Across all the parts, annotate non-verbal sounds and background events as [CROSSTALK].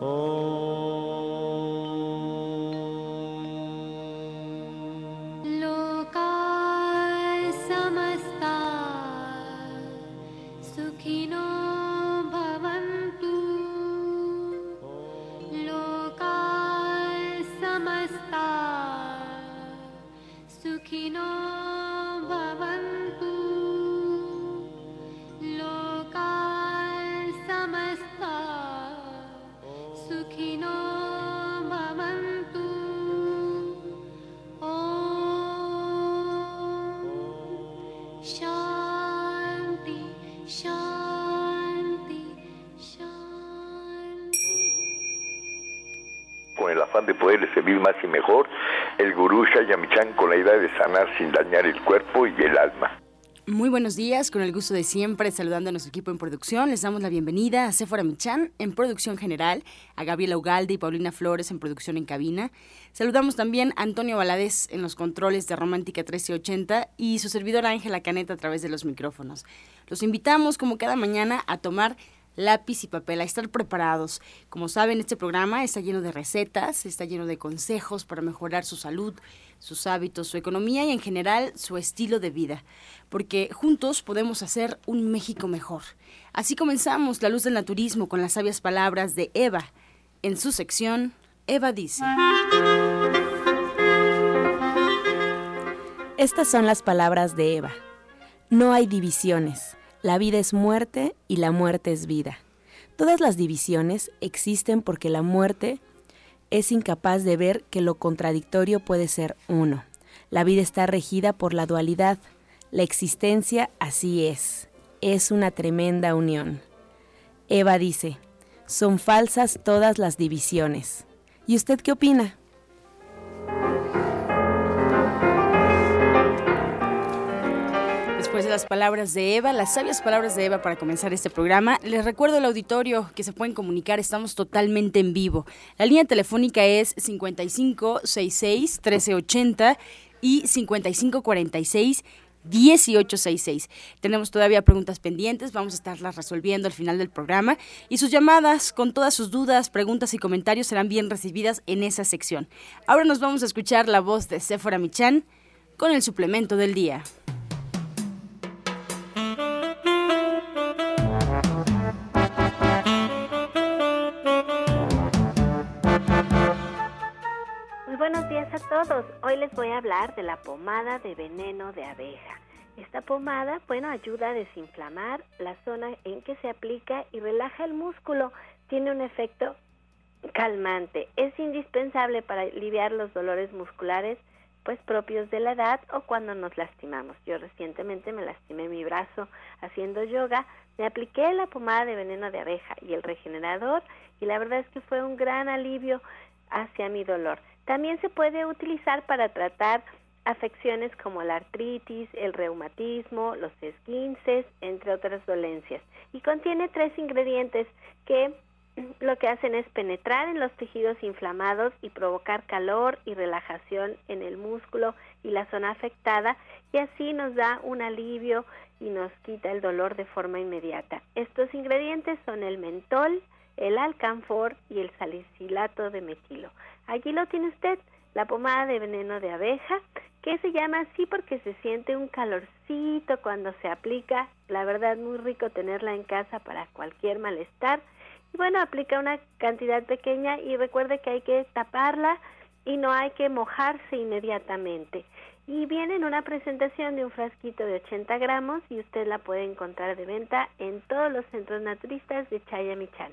de más y mejor, el gurú Shayamichan con la idea de sanar sin dañar el cuerpo y el alma. Muy buenos días, con el gusto de siempre, saludando a nuestro equipo en producción. Les damos la bienvenida a Sephora Michan en producción general, a Gabriela Ugalde y Paulina Flores en producción en cabina. Saludamos también a Antonio Valadez en los controles de Romántica 1380 y su servidora Ángela Caneta a través de los micrófonos. Los invitamos, como cada mañana, a tomar lápiz y papel, a estar preparados. Como saben, este programa está lleno de recetas, está lleno de consejos para mejorar su salud, sus hábitos, su economía y en general su estilo de vida, porque juntos podemos hacer un México mejor. Así comenzamos La Luz del Naturismo con las sabias palabras de Eva. En su sección, Eva dice. Estas son las palabras de Eva. No hay divisiones la vida es muerte y la muerte es vida. Todas las divisiones existen porque la muerte es incapaz de ver que lo contradictorio puede ser uno. La vida está regida por la dualidad. La existencia así es. Es una tremenda unión. Eva dice, son falsas todas las divisiones. ¿Y usted qué opina? De las palabras de Eva, las sabias palabras de Eva para comenzar este programa, les recuerdo al auditorio que se pueden comunicar, estamos totalmente en vivo. La línea telefónica es 5566 1380 y 5546 1866. Tenemos todavía preguntas pendientes, vamos a estarlas resolviendo al final del programa y sus llamadas con todas sus dudas, preguntas y comentarios serán bien recibidas en esa sección. Ahora nos vamos a escuchar la voz de Sephora Michan con el suplemento del día. A todos. Hoy les voy a hablar de la pomada de veneno de abeja. Esta pomada, bueno, ayuda a desinflamar la zona en que se aplica y relaja el músculo. Tiene un efecto calmante. Es indispensable para aliviar los dolores musculares pues propios de la edad o cuando nos lastimamos. Yo recientemente me lastimé mi brazo haciendo yoga, me apliqué la pomada de veneno de abeja y el regenerador y la verdad es que fue un gran alivio hacia mi dolor. También se puede utilizar para tratar afecciones como la artritis, el reumatismo, los esguinces, entre otras dolencias. Y contiene tres ingredientes que lo que hacen es penetrar en los tejidos inflamados y provocar calor y relajación en el músculo y la zona afectada y así nos da un alivio y nos quita el dolor de forma inmediata. Estos ingredientes son el mentol, el alcanfor y el salicilato de metilo. Aquí lo tiene usted, la pomada de veneno de abeja, que se llama así porque se siente un calorcito cuando se aplica. La verdad, muy rico tenerla en casa para cualquier malestar. Y bueno, aplica una cantidad pequeña y recuerde que hay que taparla y no hay que mojarse inmediatamente. Y viene en una presentación de un frasquito de 80 gramos y usted la puede encontrar de venta en todos los centros naturistas de Chayamichal.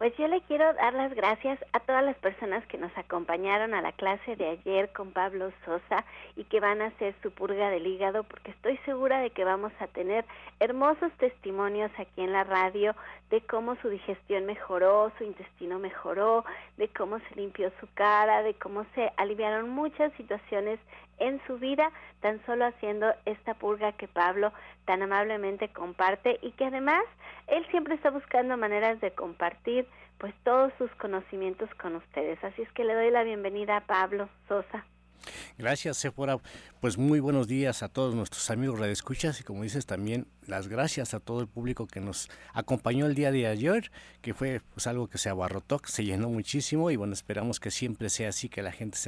Pues yo le quiero dar las gracias a todas las personas que nos acompañaron a la clase de ayer con Pablo Sosa y que van a hacer su purga del hígado porque estoy segura de que vamos a tener hermosos testimonios aquí en la radio de cómo su digestión mejoró, su intestino mejoró, de cómo se limpió su cara, de cómo se aliviaron muchas situaciones en su vida tan solo haciendo esta purga que Pablo tan amablemente comparte y que además él siempre está buscando maneras de compartir pues todos sus conocimientos con ustedes. Así es que le doy la bienvenida a Pablo Sosa. Gracias, Sephora. Pues muy buenos días a todos nuestros amigos redescuchas y como dices también las gracias a todo el público que nos acompañó el día de ayer, que fue pues algo que se abarrotó, que se llenó muchísimo y bueno, esperamos que siempre sea así, que la gente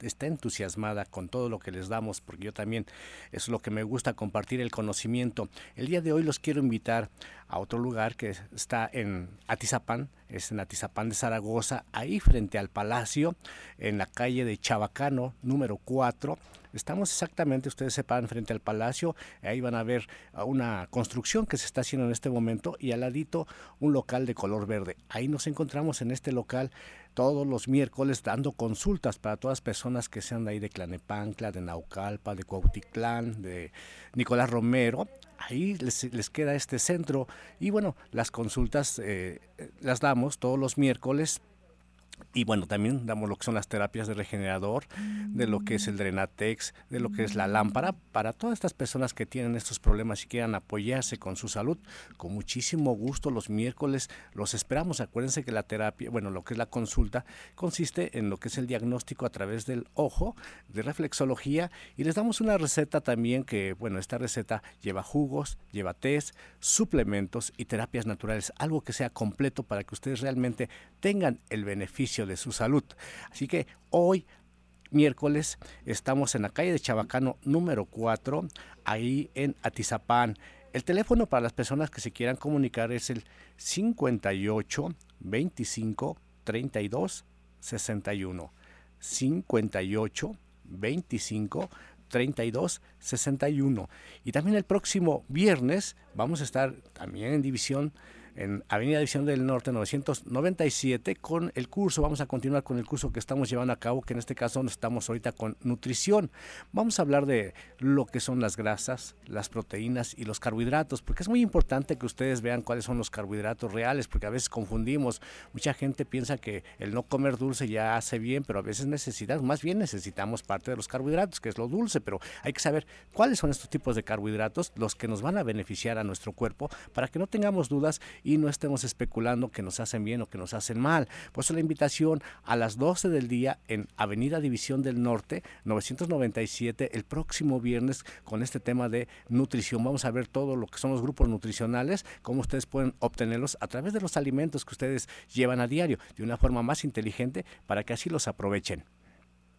esté entusiasmada con todo lo que les damos, porque yo también es lo que me gusta compartir el conocimiento. El día de hoy los quiero invitar a otro lugar que está en Atizapán, es en Atizapán de Zaragoza, ahí frente al Palacio, en la calle de Chabacano, número 4. Estamos exactamente, ustedes se paran frente al palacio, ahí van a ver una construcción que se está haciendo en este momento y al ladito un local de color verde. Ahí nos encontramos en este local todos los miércoles dando consultas para todas las personas que sean de ahí de Clanepancla, de Naucalpa, de Cuautitlán, de Nicolás Romero. Ahí les, queda este centro. Y bueno, las consultas eh, las damos todos los miércoles y bueno, también damos lo que son las terapias de regenerador, de lo que es el Drenatex, de lo que es la lámpara, para todas estas personas que tienen estos problemas y quieran apoyarse con su salud, con muchísimo gusto los miércoles los esperamos. Acuérdense que la terapia, bueno, lo que es la consulta, consiste en lo que es el diagnóstico a través del ojo, de reflexología, y les damos una receta también que, bueno, esta receta lleva jugos, lleva test, suplementos y terapias naturales, algo que sea completo para que ustedes realmente tengan el beneficio de su salud. Así que hoy miércoles estamos en la calle de Chabacano número 4, ahí en Atizapán. El teléfono para las personas que se quieran comunicar es el 58 25 32 61. 58 25 32 61. Y también el próximo viernes vamos a estar también en división en Avenida División del Norte 997 con el curso. Vamos a continuar con el curso que estamos llevando a cabo, que en este caso estamos ahorita con nutrición. Vamos a hablar de lo que son las grasas, las proteínas y los carbohidratos, porque es muy importante que ustedes vean cuáles son los carbohidratos reales, porque a veces confundimos. Mucha gente piensa que el no comer dulce ya hace bien, pero a veces necesitamos, más bien necesitamos parte de los carbohidratos, que es lo dulce, pero hay que saber cuáles son estos tipos de carbohidratos, los que nos van a beneficiar a nuestro cuerpo, para que no tengamos dudas y no estemos especulando que nos hacen bien o que nos hacen mal. Por eso la invitación a las 12 del día en Avenida División del Norte, 997, el próximo viernes con este tema de nutrición. Vamos a ver todo lo que son los grupos nutricionales, cómo ustedes pueden obtenerlos a través de los alimentos que ustedes llevan a diario, de una forma más inteligente para que así los aprovechen.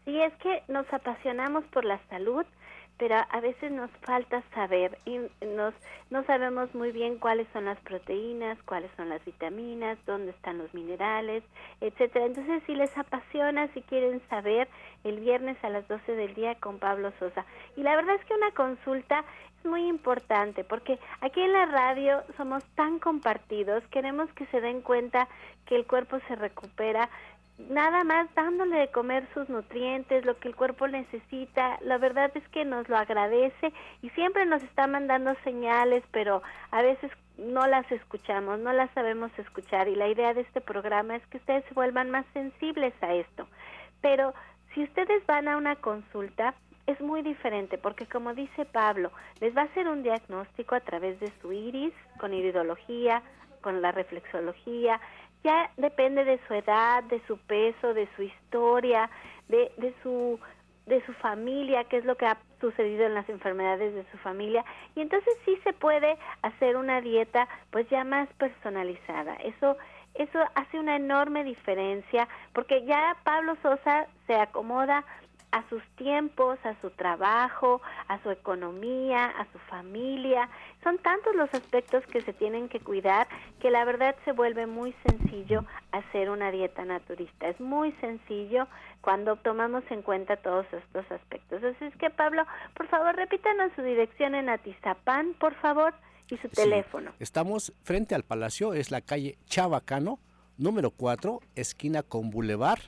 Sí, es que nos apasionamos por la salud pero a veces nos falta saber y nos, no sabemos muy bien cuáles son las proteínas, cuáles son las vitaminas, dónde están los minerales, etcétera. Entonces, si les apasiona, si quieren saber, el viernes a las 12 del día con Pablo Sosa. Y la verdad es que una consulta es muy importante porque aquí en la radio somos tan compartidos, queremos que se den cuenta que el cuerpo se recupera nada más dándole de comer sus nutrientes, lo que el cuerpo necesita. La verdad es que nos lo agradece y siempre nos está mandando señales, pero a veces no las escuchamos, no las sabemos escuchar y la idea de este programa es que ustedes se vuelvan más sensibles a esto. Pero si ustedes van a una consulta, es muy diferente porque como dice Pablo, les va a hacer un diagnóstico a través de su iris, con iridología, con la reflexología, ya depende de su edad, de su peso, de su historia, de, de su de su familia, qué es lo que ha sucedido en las enfermedades de su familia y entonces sí se puede hacer una dieta pues ya más personalizada. Eso eso hace una enorme diferencia porque ya Pablo Sosa se acomoda a sus tiempos, a su trabajo, a su economía, a su familia. Son tantos los aspectos que se tienen que cuidar que la verdad se vuelve muy sencillo hacer una dieta naturista. Es muy sencillo cuando tomamos en cuenta todos estos aspectos. Así es que Pablo, por favor, repítanos su dirección en Atizapán, por favor, y su teléfono. Estamos frente al Palacio, es la calle Chabacano, número 4, esquina con Boulevard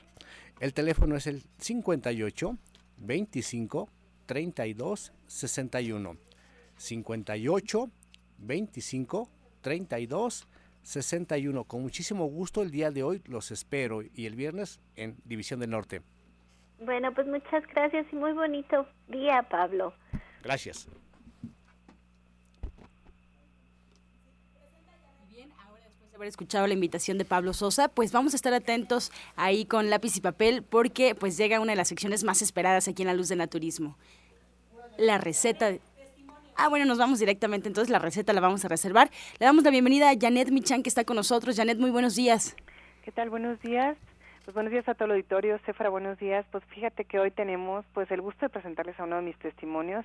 el teléfono es el 58 25 32 61. 58 25 32 61. Con muchísimo gusto el día de hoy los espero y el viernes en División del Norte. Bueno, pues muchas gracias y muy bonito día, Pablo. Gracias. Haber escuchado la invitación de Pablo Sosa, pues vamos a estar atentos ahí con lápiz y papel porque pues llega una de las secciones más esperadas aquí en La Luz de Naturismo. La receta Ah, bueno, nos vamos directamente, entonces la receta la vamos a reservar. Le damos la bienvenida a Janet Michan que está con nosotros. Janet, muy buenos días. ¿Qué tal? Buenos días. Pues buenos días a todo el auditorio. Cefra, buenos días. Pues fíjate que hoy tenemos pues el gusto de presentarles a uno de mis testimonios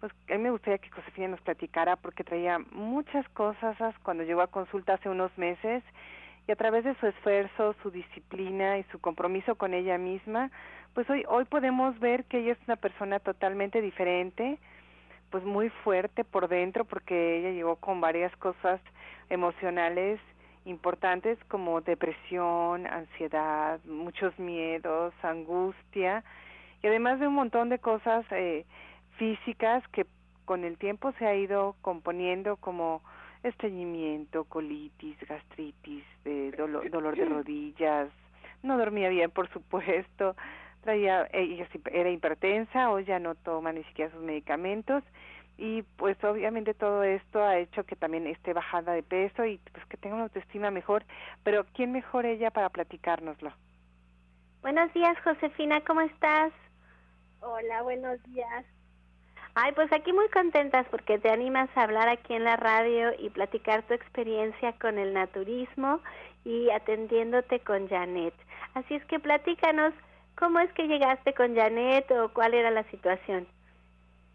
pues a mí me gustaría que Josefina nos platicara porque traía muchas cosas cuando llegó a consulta hace unos meses y a través de su esfuerzo, su disciplina y su compromiso con ella misma, pues hoy hoy podemos ver que ella es una persona totalmente diferente, pues muy fuerte por dentro porque ella llegó con varias cosas emocionales importantes como depresión, ansiedad, muchos miedos, angustia y además de un montón de cosas eh, físicas que con el tiempo se ha ido componiendo como estreñimiento, colitis, gastritis, de dolor, dolor de rodillas, no dormía bien, por supuesto, traía, ella era hipertensa, o ya no toma ni siquiera sus medicamentos, y pues obviamente todo esto ha hecho que también esté bajada de peso y pues que tenga una autoestima mejor, pero ¿quién mejor ella para platicárnoslo? Buenos días, Josefina, ¿cómo estás? Hola, buenos días. Ay, pues aquí muy contentas porque te animas a hablar aquí en la radio y platicar tu experiencia con el naturismo y atendiéndote con Janet. Así es que platícanos cómo es que llegaste con Janet o cuál era la situación.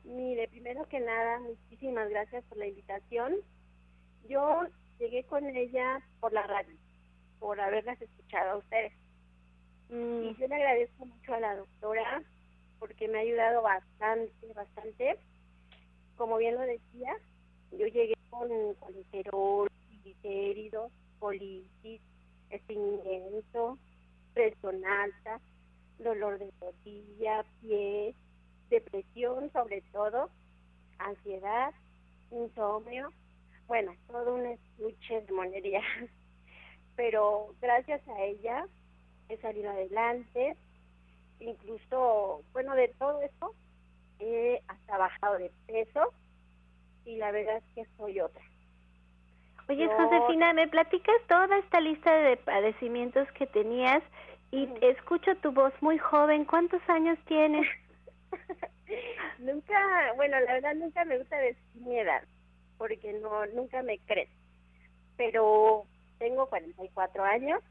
Mire, primero que nada, muchísimas gracias por la invitación. Yo llegué con ella por la radio, por haberlas escuchado a ustedes. Mm. Y yo le agradezco mucho a la doctora porque me ha ayudado bastante, bastante. Como bien lo decía, yo llegué con colesterol, triglicéridos, colitis, estreñimiento, presión alta, dolor de rodilla, pie, depresión sobre todo, ansiedad, insomnio, bueno, todo un estuche de monería. [LAUGHS] Pero gracias a ella he salido adelante, incluso, bueno, de todo eso, he hasta bajado de peso y la verdad es que soy otra. Oye, Josefina, ¿me platicas toda esta lista de padecimientos que tenías? Y escucho tu voz muy joven. ¿Cuántos años tienes? [LAUGHS] nunca, bueno, la verdad nunca me gusta decir mi edad, porque no, nunca me crees. Pero tengo 44 años,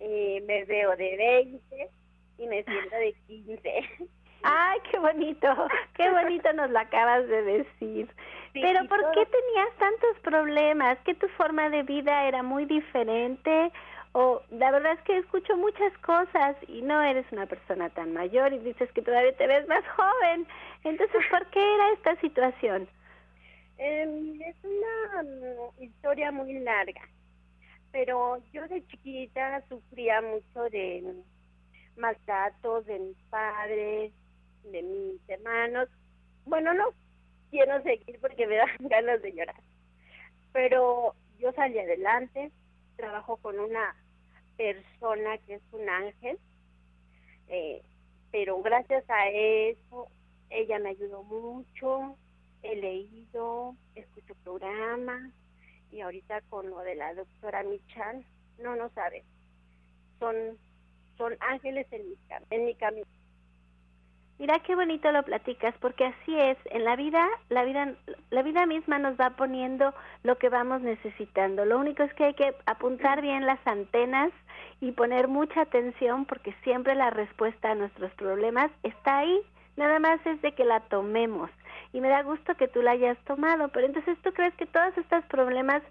eh, me veo de 20, y me siento de 15. [LAUGHS] Ay, qué bonito, qué [LAUGHS] bonito nos lo acabas de decir. Pero ¿por qué tenías tantos problemas? ¿Que tu forma de vida era muy diferente? O la verdad es que escucho muchas cosas y no eres una persona tan mayor y dices que todavía te ves más joven. Entonces, ¿por qué era esta situación? Eh, es una mm, historia muy larga, pero yo de chiquita sufría mucho de maltratos de mis padres, de mis hermanos. Bueno, no quiero seguir porque me dan [LAUGHS] ganas de llorar. Pero yo salí adelante, trabajo con una persona que es un ángel, eh, pero gracias a eso ella me ayudó mucho, he leído, escucho programas y ahorita con lo de la doctora Michan, no, no sabe, son son ángeles en mi, en mi camino. Mira qué bonito lo platicas, porque así es, en la vida, la vida, la vida misma nos va poniendo lo que vamos necesitando. Lo único es que hay que apuntar bien las antenas y poner mucha atención porque siempre la respuesta a nuestros problemas está ahí. Nada más es de que la tomemos. Y me da gusto que tú la hayas tomado, pero entonces tú crees que todos estos problemas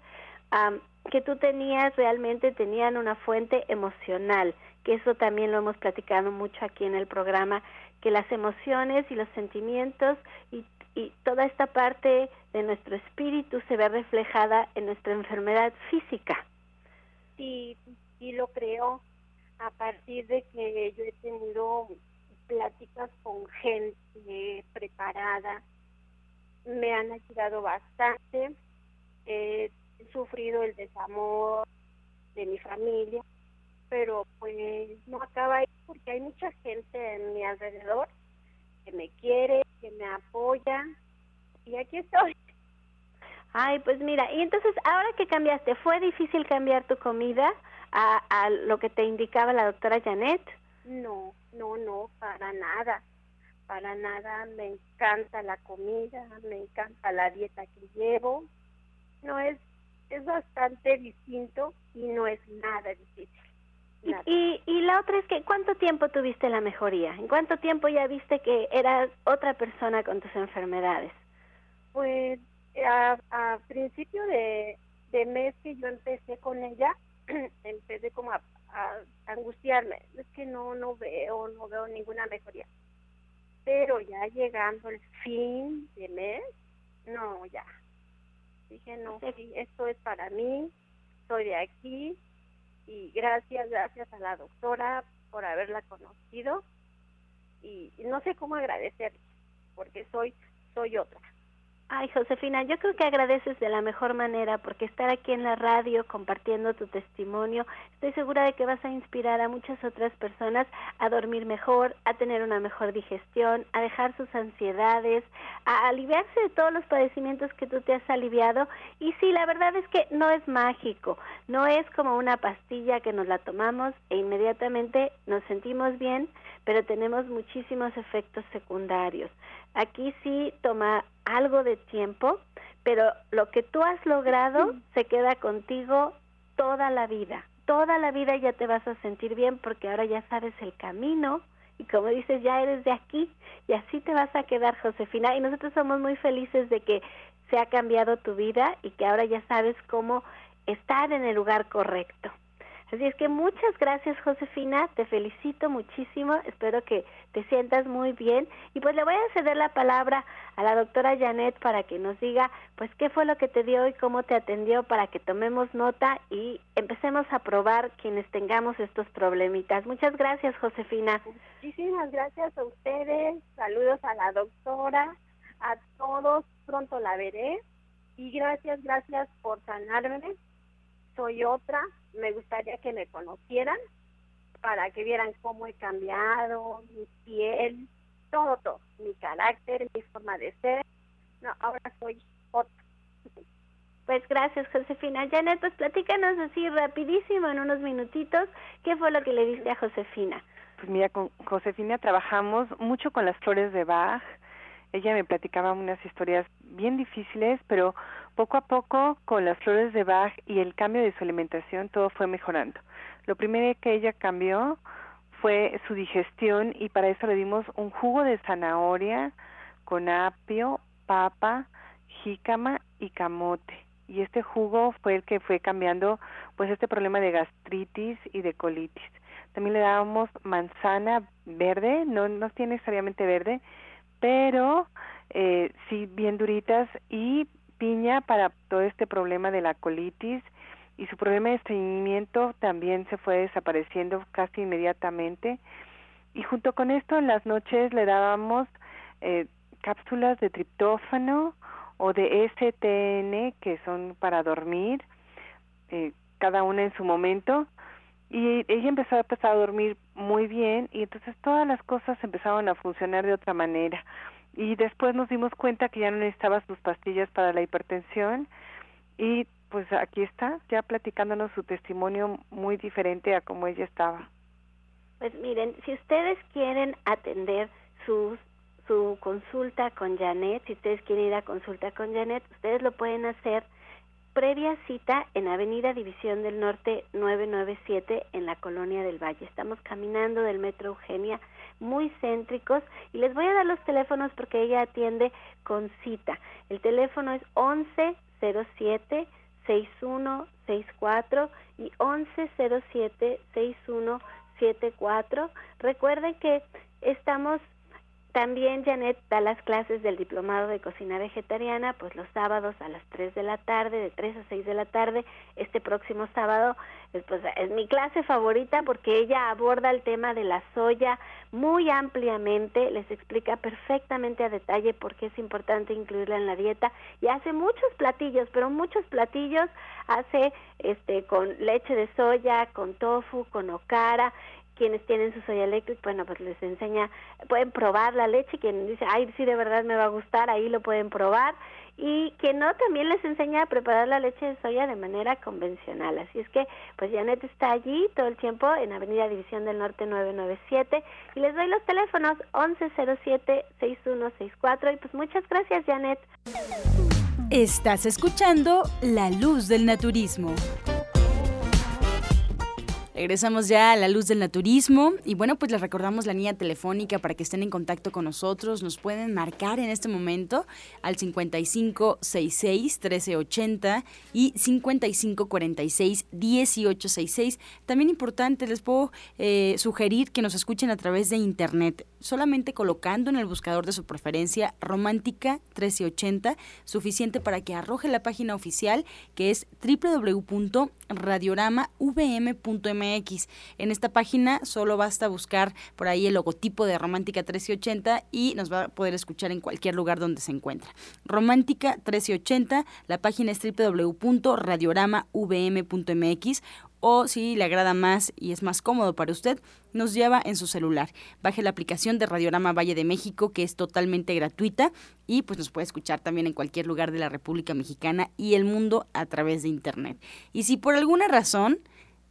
que tú tenías realmente tenían una fuente emocional, que eso también lo hemos platicado mucho aquí en el programa, que las emociones y los sentimientos y, y toda esta parte de nuestro espíritu se ve reflejada en nuestra enfermedad física. Sí, sí lo creo, a partir de que yo he tenido pláticas con gente preparada, me han ayudado bastante. He sufrido el desamor de mi familia, pero pues no acaba ahí porque hay mucha gente en mi alrededor que me quiere, que me apoya y aquí estoy. Ay, pues mira, y entonces ahora que cambiaste, ¿fue difícil cambiar tu comida a, a lo que te indicaba la doctora Janet? No, no, no, para nada, para nada, me encanta la comida, me encanta la dieta que llevo, no es es bastante distinto y no es nada difícil. Y, y, la otra es que, ¿cuánto tiempo tuviste la mejoría? ¿En cuánto tiempo ya viste que eras otra persona con tus enfermedades? Pues a, a principio de, de mes que yo empecé con ella, [CLEARS THROAT] empecé como a, a, angustiarme. Es que no, no veo, no veo ninguna mejoría. Pero ya llegando el fin de mes, no, ya, Dije, no, sí, esto es para mí, soy de aquí y gracias, gracias a la doctora por haberla conocido y, no sé cómo agradecerle porque soy soy otra. Ay, Josefina, yo creo que agradeces de la mejor manera porque estar aquí en la radio compartiendo tu testimonio, estoy segura de que vas a inspirar a muchas otras personas a dormir mejor, a tener una mejor digestión, a dejar sus ansiedades, a aliviarse de todos los padecimientos que tú te has aliviado. Y sí, la verdad es que no es mágico, no es como una pastilla que nos la tomamos e inmediatamente nos sentimos bien, pero tenemos muchísimos efectos secundarios. Aquí sí toma algo de tiempo, pero lo que tú has logrado se queda contigo toda la vida. Toda la vida ya te vas a sentir bien porque ahora ya sabes el camino y como dices, ya eres de aquí y así te vas a quedar, Josefina. Y nosotros somos muy felices de que se ha cambiado tu vida y que ahora ya sabes cómo estar en el lugar correcto. Así es que muchas gracias Josefina, te felicito muchísimo, espero que te sientas muy bien. Y pues le voy a ceder la palabra a la doctora Janet para que nos diga pues qué fue lo que te dio y cómo te atendió para que tomemos nota y empecemos a probar quienes tengamos estos problemitas. Muchas gracias Josefina. Muchísimas gracias a ustedes, saludos a la doctora, a todos, pronto la veré. Y gracias, gracias por sanarme. Soy otra, me gustaría que me conocieran para que vieran cómo he cambiado, mi piel, todo, todo, mi carácter, mi forma de ser. No, ahora soy otra. Pues gracias, Josefina. Janet, pues platícanos así rapidísimo en unos minutitos, ¿qué fue lo que le diste a Josefina? Pues mira, con Josefina trabajamos mucho con las flores de Bach. Ella me platicaba unas historias bien difíciles, pero poco a poco, con las flores de Bach y el cambio de su alimentación, todo fue mejorando. Lo primero que ella cambió fue su digestión y para eso le dimos un jugo de zanahoria con apio, papa, jícama y camote. Y este jugo fue el que fue cambiando pues este problema de gastritis y de colitis. También le dábamos manzana verde, no, no tiene necesariamente verde, pero eh, sí bien duritas y piña para todo este problema de la colitis y su problema de estreñimiento también se fue desapareciendo casi inmediatamente. Y junto con esto en las noches le dábamos eh, cápsulas de triptófano o de STN que son para dormir, eh, cada una en su momento. Y ella empezó a empezar a dormir muy bien y entonces todas las cosas empezaron a funcionar de otra manera y después nos dimos cuenta que ya no necesitaba sus pastillas para la hipertensión y pues aquí está, ya platicándonos su testimonio muy diferente a como ella estaba. Pues miren, si ustedes quieren atender su, su consulta con Janet, si ustedes quieren ir a consulta con Janet, ustedes lo pueden hacer previa cita en Avenida División del Norte 997 en la Colonia del Valle. Estamos caminando del Metro Eugenia, muy céntricos, y les voy a dar los teléfonos porque ella atiende con cita. El teléfono es 1107 6164 y 1107 6174. Recuerden que estamos también Janet da las clases del diplomado de cocina vegetariana, pues los sábados a las 3 de la tarde, de 3 a 6 de la tarde. Este próximo sábado pues, es mi clase favorita porque ella aborda el tema de la soya muy ampliamente, les explica perfectamente a detalle por qué es importante incluirla en la dieta y hace muchos platillos, pero muchos platillos hace este con leche de soya, con tofu, con okara quienes tienen su soya electric, bueno, pues les enseña, pueden probar la leche, quien dice, ay, sí, de verdad me va a gustar, ahí lo pueden probar, y quien no, también les enseña a preparar la leche de soya de manera convencional. Así es que, pues Janet está allí todo el tiempo en Avenida División del Norte 997, y les doy los teléfonos 1107-6164, y pues muchas gracias, Janet. Estás escuchando La Luz del Naturismo. Regresamos ya a la luz del naturismo y bueno, pues les recordamos la línea telefónica para que estén en contacto con nosotros. Nos pueden marcar en este momento al 5566 1380 y 5546 1866. También importante, les puedo eh, sugerir que nos escuchen a través de internet, solamente colocando en el buscador de su preferencia Romántica 1380, suficiente para que arroje la página oficial que es www.radioramavm.mx en esta página solo basta buscar por ahí el logotipo de Romántica 1380 y nos va a poder escuchar en cualquier lugar donde se encuentra. Romántica 1380, la página es www.radioramavm.mx o si le agrada más y es más cómodo para usted, nos lleva en su celular. Baje la aplicación de Radiorama Valle de México que es totalmente gratuita y pues nos puede escuchar también en cualquier lugar de la República Mexicana y el mundo a través de internet. Y si por alguna razón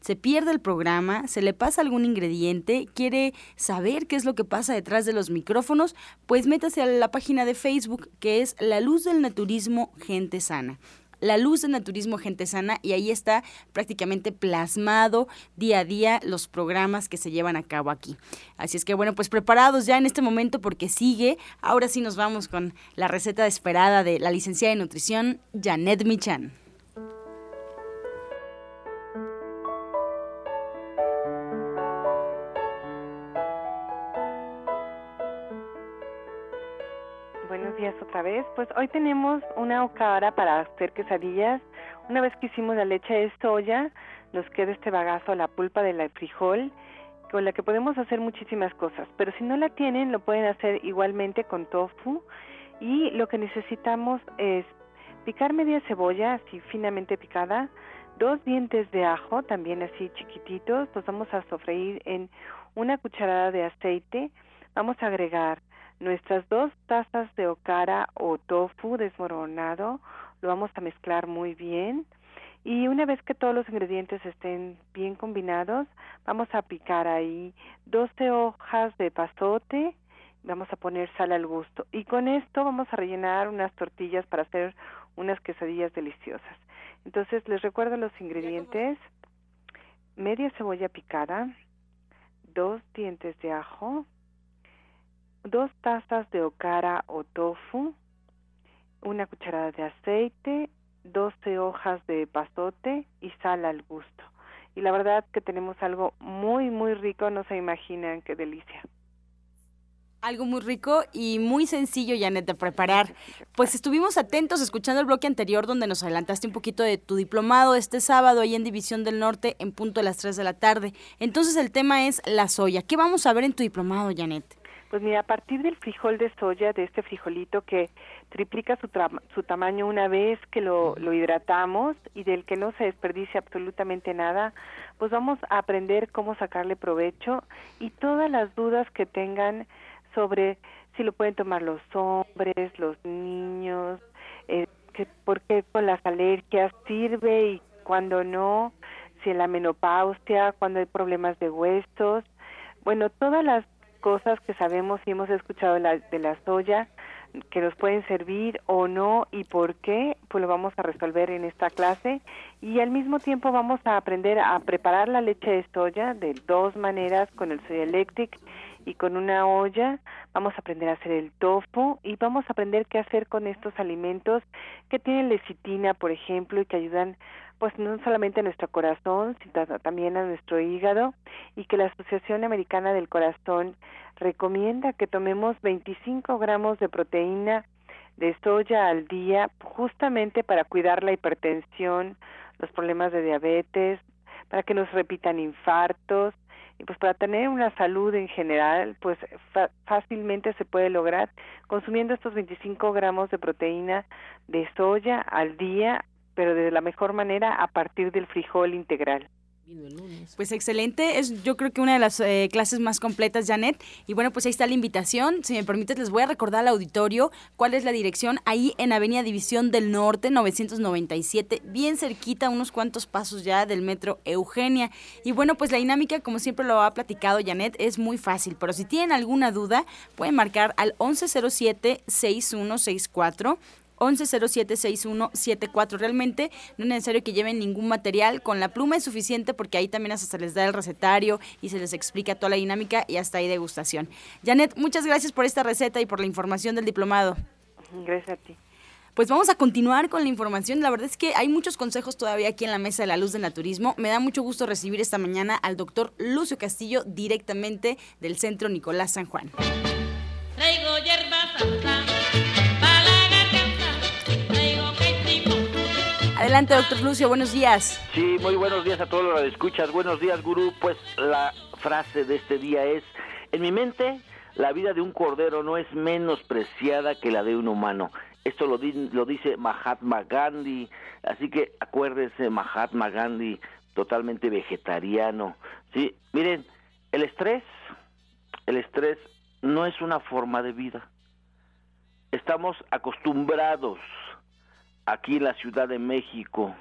se pierde el programa, se le pasa algún ingrediente, quiere saber qué es lo que pasa detrás de los micrófonos, pues métase a la página de Facebook que es La Luz del Naturismo Gente Sana. La luz del naturismo gente sana y ahí está prácticamente plasmado día a día los programas que se llevan a cabo aquí. Así es que bueno, pues preparados ya en este momento porque sigue. Ahora sí nos vamos con la receta esperada de la licenciada de nutrición Janet Michan. Pues hoy tenemos una okara para hacer quesadillas. Una vez que hicimos la leche de soya, nos queda este bagazo, la pulpa del frijol, con la que podemos hacer muchísimas cosas. Pero si no la tienen, lo pueden hacer igualmente con tofu. Y lo que necesitamos es picar media cebolla, así finamente picada, dos dientes de ajo, también así chiquititos, los vamos a sofreír en una cucharada de aceite. Vamos a agregar nuestras dos tazas de okara o tofu desmoronado, lo vamos a mezclar muy bien. Y una vez que todos los ingredientes estén bien combinados, vamos a picar ahí 12 hojas de pasote, vamos a poner sal al gusto. Y con esto vamos a rellenar unas tortillas para hacer unas quesadillas deliciosas. Entonces les recuerdo los ingredientes. Media cebolla picada, dos dientes de ajo, dos tazas de okara o tofu, una cucharada de aceite, 12 hojas de pasote y sal al gusto. Y la verdad que tenemos algo muy, muy rico, no se imaginan qué delicia. Algo muy rico y muy sencillo, Janet, de preparar. Pues estuvimos atentos escuchando el bloque anterior donde nos adelantaste un poquito de tu diplomado este sábado ahí en División del Norte en punto de las 3 de la tarde. Entonces el tema es la soya. ¿Qué vamos a ver en tu diplomado, Janet? Pues mira, a partir del frijol de soya, de este frijolito que triplica su, su tamaño una vez que lo, lo hidratamos y del que no se desperdicia absolutamente nada, pues vamos a aprender cómo sacarle provecho y todas las dudas que tengan sobre si lo pueden tomar los hombres, los niños, eh, que, por qué con las alergias sirve y cuando no, si en la menopausia, cuando hay problemas de huesos, bueno, todas las cosas que sabemos y hemos escuchado de la, de la soya que nos pueden servir o no y por qué, pues lo vamos a resolver en esta clase. Y al mismo tiempo vamos a aprender a preparar la leche de soya de dos maneras con el Soya Electric y con una olla vamos a aprender a hacer el tofu y vamos a aprender qué hacer con estos alimentos que tienen lecitina, por ejemplo, y que ayudan pues no solamente a nuestro corazón, sino también a nuestro hígado y que la Asociación Americana del Corazón recomienda que tomemos 25 gramos de proteína de soya al día justamente para cuidar la hipertensión, los problemas de diabetes, para que nos repitan infartos y pues para tener una salud en general pues fácilmente se puede lograr consumiendo estos 25 gramos de proteína de soya al día pero de la mejor manera a partir del frijol integral. Pues excelente, es yo creo que una de las eh, clases más completas, Janet. Y bueno, pues ahí está la invitación. Si me permites, les voy a recordar al auditorio cuál es la dirección. Ahí en Avenida División del Norte, 997, bien cerquita, unos cuantos pasos ya del metro Eugenia. Y bueno, pues la dinámica, como siempre lo ha platicado Janet, es muy fácil. Pero si tienen alguna duda, pueden marcar al 1107-6164 11076174. Realmente no es necesario que lleven ningún material, con la pluma es suficiente porque ahí también hasta se les da el recetario y se les explica toda la dinámica y hasta ahí degustación. Janet, muchas gracias por esta receta y por la información del diplomado. Gracias a ti. Pues vamos a continuar con la información. La verdad es que hay muchos consejos todavía aquí en la Mesa de la Luz del Naturismo. Me da mucho gusto recibir esta mañana al doctor Lucio Castillo directamente del Centro Nicolás San Juan. Adelante, doctor Lucio, buenos días. Sí, muy buenos días a todos los que escuchas. Buenos días, gurú. Pues la frase de este día es, en mi mente, la vida de un cordero no es menos preciada que la de un humano. Esto lo, dice Mahatma Gandhi, así que acuérdense, Mahatma Gandhi, totalmente vegetariano. Sí, miren, el estrés, el estrés no es una forma de vida. Estamos acostumbrados aquí en la Ciudad de México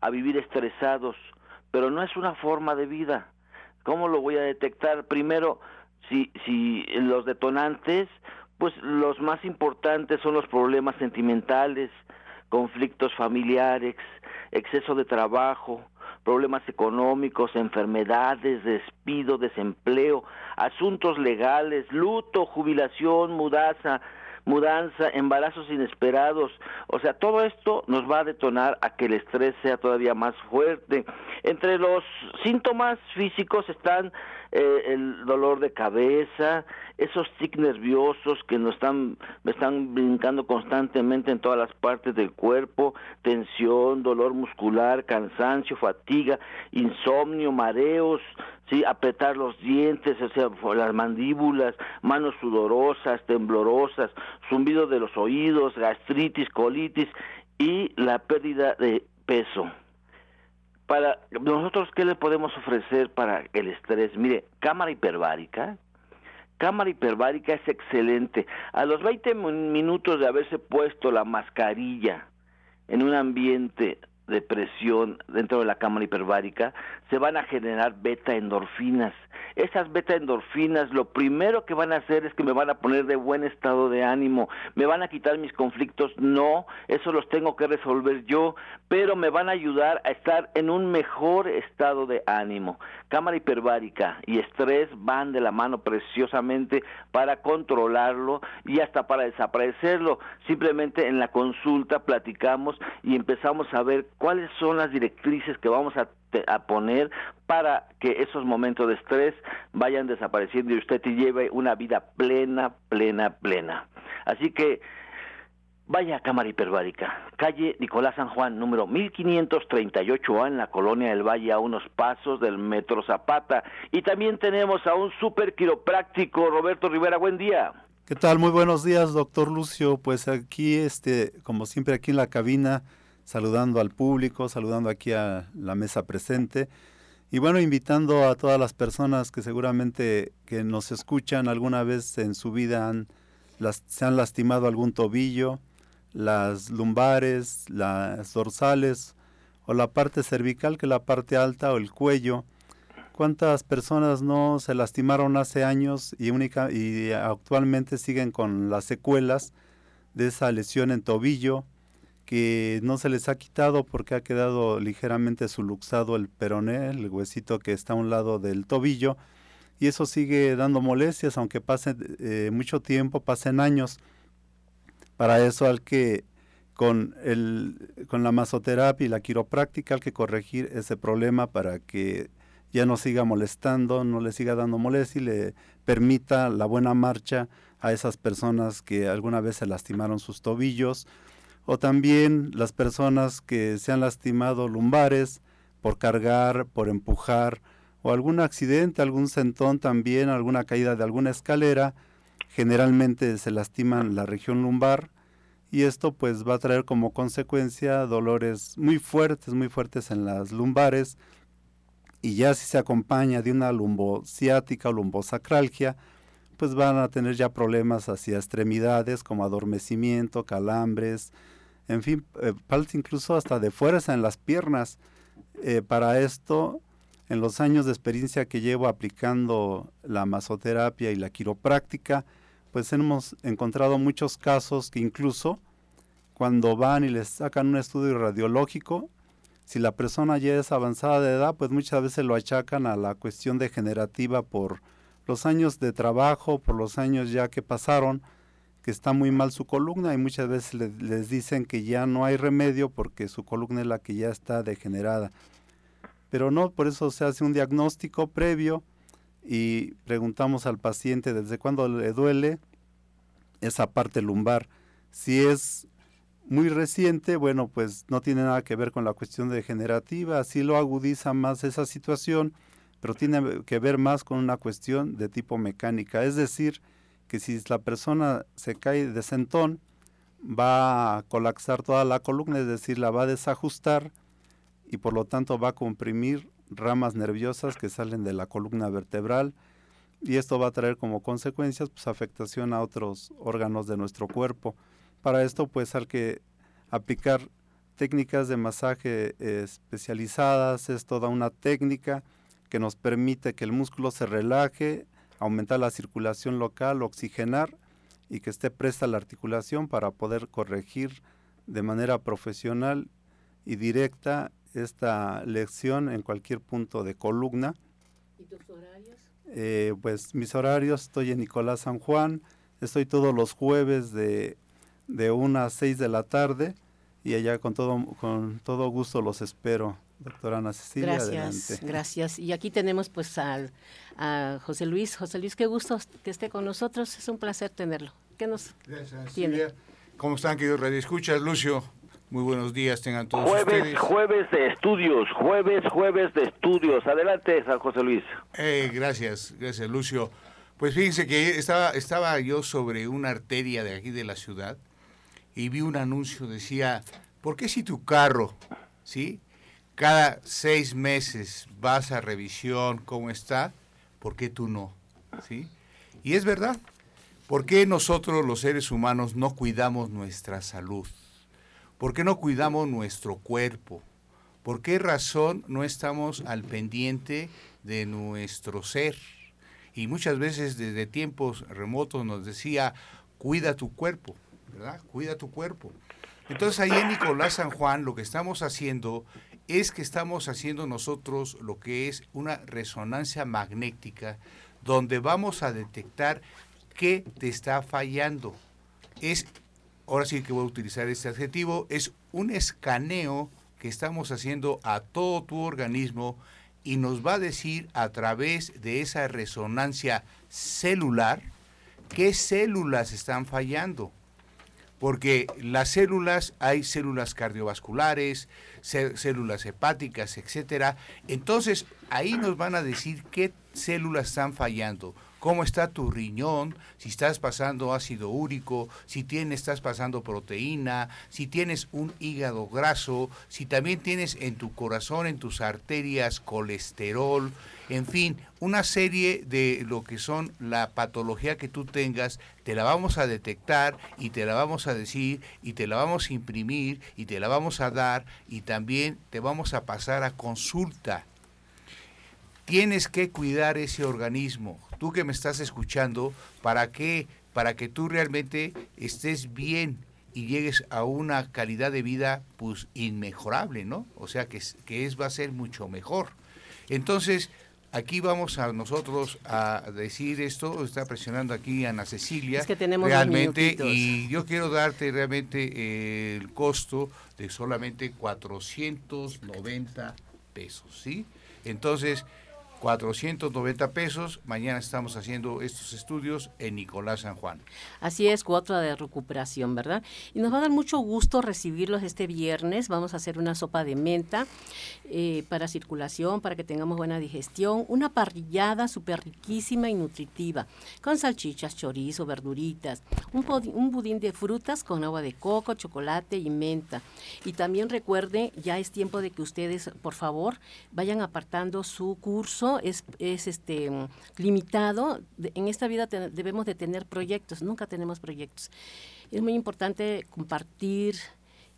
a vivir estresados, pero no es una forma de vida. ¿Cómo lo voy a detectar? Primero, si, si los detonantes, pues los más importantes son los problemas sentimentales, conflictos familiares, exceso de trabajo, problemas económicos, enfermedades, despido, desempleo, asuntos legales, luto, jubilación, mudanza, mudanza, embarazos inesperados. O sea, todo esto nos va a detonar a que el estrés sea todavía más fuerte. Entre los síntomas físicos están eh, el dolor de cabeza, esos tics nerviosos que nos están, me están brincando constantemente en todas las partes del cuerpo, tensión, dolor muscular, cansancio, fatiga, insomnio, mareos, sí, apretar los dientes, o sea, las mandíbulas, manos sudorosas, temblorosas, zumbido de los oídos, gastritis, colitis y la pérdida de peso para nosotros qué le podemos ofrecer para el estrés mire cámara hiperbárica. Cámara hiperbárica es excelente. A los 20 minutos de haberse puesto la mascarilla en un ambiente de presión dentro de la cámara hiperbárica se van a generar beta endorfinas esas beta endorfinas lo primero que van a hacer es que me van a poner de buen estado de ánimo, me van a quitar mis conflictos, no, eso los tengo que resolver yo, pero me van a ayudar a estar en un mejor estado de ánimo. Cámara hiperbárica y estrés van de la mano preciosamente para controlarlo y hasta para desaparecerlo. Simplemente en la consulta platicamos y empezamos a ver cuáles son las directrices que vamos a a poner para que esos momentos de estrés vayan desapareciendo y usted lleve una vida plena, plena, plena. Así que vaya Cámara Hiperbárica, calle Nicolás San Juan, número 1538A en la colonia del Valle, a unos pasos del Metro Zapata. Y también tenemos a un super quiropráctico, Roberto Rivera, buen día. ¿Qué tal? Muy buenos días, doctor Lucio. Pues aquí, este, como siempre, aquí en la cabina, saludando al público, saludando aquí a la mesa presente y bueno, invitando a todas las personas que seguramente que nos escuchan alguna vez en su vida han, las, se han lastimado algún tobillo, las lumbares, las dorsales o la parte cervical que es la parte alta o el cuello. ¿Cuántas personas no se lastimaron hace años y, única, actualmente siguen con las secuelas de esa lesión en tobillo que no se les ha quitado porque ha quedado ligeramente suluxado el peroné, el huesito que está a un lado del tobillo, y eso sigue dando molestias, aunque pase eh, mucho tiempo, pasen años. Para eso hay que, con, el, con la masoterapia y la quiropráctica, hay que corregir ese problema para que ya no siga molestando, no le siga dando molestia y le permita la buena marcha a esas personas que alguna vez se lastimaron sus tobillos. O también las personas que se han lastimado lumbares por cargar, por empujar o algún accidente, algún sentón también, alguna caída de alguna escalera, generalmente se lastiman la región lumbar y esto pues va a traer como consecuencia dolores muy fuertes, muy fuertes en las lumbares, y ya si se acompaña de una lumbociática o lumbosacralgia, pues van a tener ya problemas hacia extremidades como adormecimiento, calambres, en fin, eh, falta incluso hasta de fuerza en las piernas. Eh, para esto, en los años de experiencia que llevo aplicando la masoterapia y la quiropráctica, pues hemos encontrado muchos casos que incluso cuando van y les sacan un estudio radiológico, si la persona ya es avanzada de edad, pues muchas veces lo achacan a la cuestión degenerativa por los años de trabajo, por los años ya que pasaron, que está muy mal su columna y muchas veces les dicen que ya no hay remedio porque su columna es la que ya está degenerada. Pero no, por eso se hace un diagnóstico previo y preguntamos al paciente desde cuándo le duele esa parte lumbar. Si es muy reciente, bueno, pues no tiene nada que ver con la cuestión degenerativa, así lo agudiza más esa situación, pero tiene que ver más con una cuestión de tipo mecánica, es decir, que si la persona se cae de sentón, va a colapsar toda la columna, es decir, la va a desajustar y por lo tanto va a comprimir ramas nerviosas que salen de la columna vertebral y esto va a traer como consecuencias pues, afectación a otros órganos de nuestro cuerpo. Para esto pues hay que aplicar técnicas de masaje especializadas, es toda una técnica que nos permite que el músculo se relaje, aumentar la circulación local, oxigenar y que esté presta la articulación para poder corregir de manera profesional y directa esta lección en cualquier punto de columna. ¿Y tus horarios? Eh, pues mis horarios, estoy en Nicolás San Juan, estoy todos los jueves de de 1 a 6 de la tarde y allá con todo, con todo gusto los espero. Doctora Ana Cecilia, gracias, Gracias. Y aquí tenemos pues al, a José Luis. José Luis, qué gusto que esté con nosotros. Es un placer tenerlo. ¿Qué nos gracias, tiene? ¿Cómo están, queridos Escuchas, Lucio, muy buenos días, tengan todos jueves, Jueves de estudios, jueves, jueves de estudios. Adelante, San José Luis. Eh, gracias, gracias, Lucio. Pues fíjense que estaba, estaba yo sobre una arteria de aquí de la ciudad y vi un anuncio, decía, ¿por qué si tu carro, ¿sí? Cada seis meses vas a revisión, ¿cómo está? ¿Por qué tú no? ¿Sí? Y es verdad, ¿por qué nosotros los seres humanos no cuidamos nuestra salud? ¿Por qué no cuidamos nuestro cuerpo? ¿Por qué razón no estamos al pendiente de nuestro ser? Y muchas veces desde tiempos remotos nos decía, cuida tu cuerpo. ¿verdad? Cuida tu cuerpo. Entonces ahí en Nicolás San Juan lo que estamos haciendo es que estamos haciendo nosotros lo que es una resonancia magnética donde vamos a detectar qué te está fallando. Es, ahora sí que voy a utilizar este adjetivo, es un escaneo que estamos haciendo a todo tu organismo y nos va a decir a través de esa resonancia celular qué células están fallando porque las células, hay células cardiovasculares, células hepáticas, etcétera. Entonces, ahí nos van a decir qué células están fallando cómo está tu riñón, si estás pasando ácido úrico, si tienes, estás pasando proteína, si tienes un hígado graso, si también tienes en tu corazón, en tus arterias, colesterol, en fin, una serie de lo que son la patología que tú tengas, te la vamos a detectar y te la vamos a decir y te la vamos a imprimir y te la vamos a dar y también te vamos a pasar a consulta tienes que cuidar ese organismo. Tú que me estás escuchando, ¿para qué? Para que tú realmente estés bien y llegues a una calidad de vida pues inmejorable, ¿no? O sea que, que es, va a ser mucho mejor. Entonces, aquí vamos a nosotros a decir esto, está presionando aquí Ana Cecilia. Es que tenemos realmente y yo quiero darte realmente eh, el costo de solamente 490 pesos, ¿sí? Entonces, 490 pesos. Mañana estamos haciendo estos estudios en Nicolás San Juan. Así es, cuota de recuperación, ¿verdad? Y nos va a dar mucho gusto recibirlos este viernes. Vamos a hacer una sopa de menta eh, para circulación, para que tengamos buena digestión. Una parrillada súper riquísima y nutritiva, con salchichas, chorizo, verduritas. Un, un budín de frutas con agua de coco, chocolate y menta. Y también recuerde, ya es tiempo de que ustedes, por favor, vayan apartando su curso es, es este, limitado. en esta vida debemos de tener proyectos, nunca tenemos proyectos. Es muy importante compartir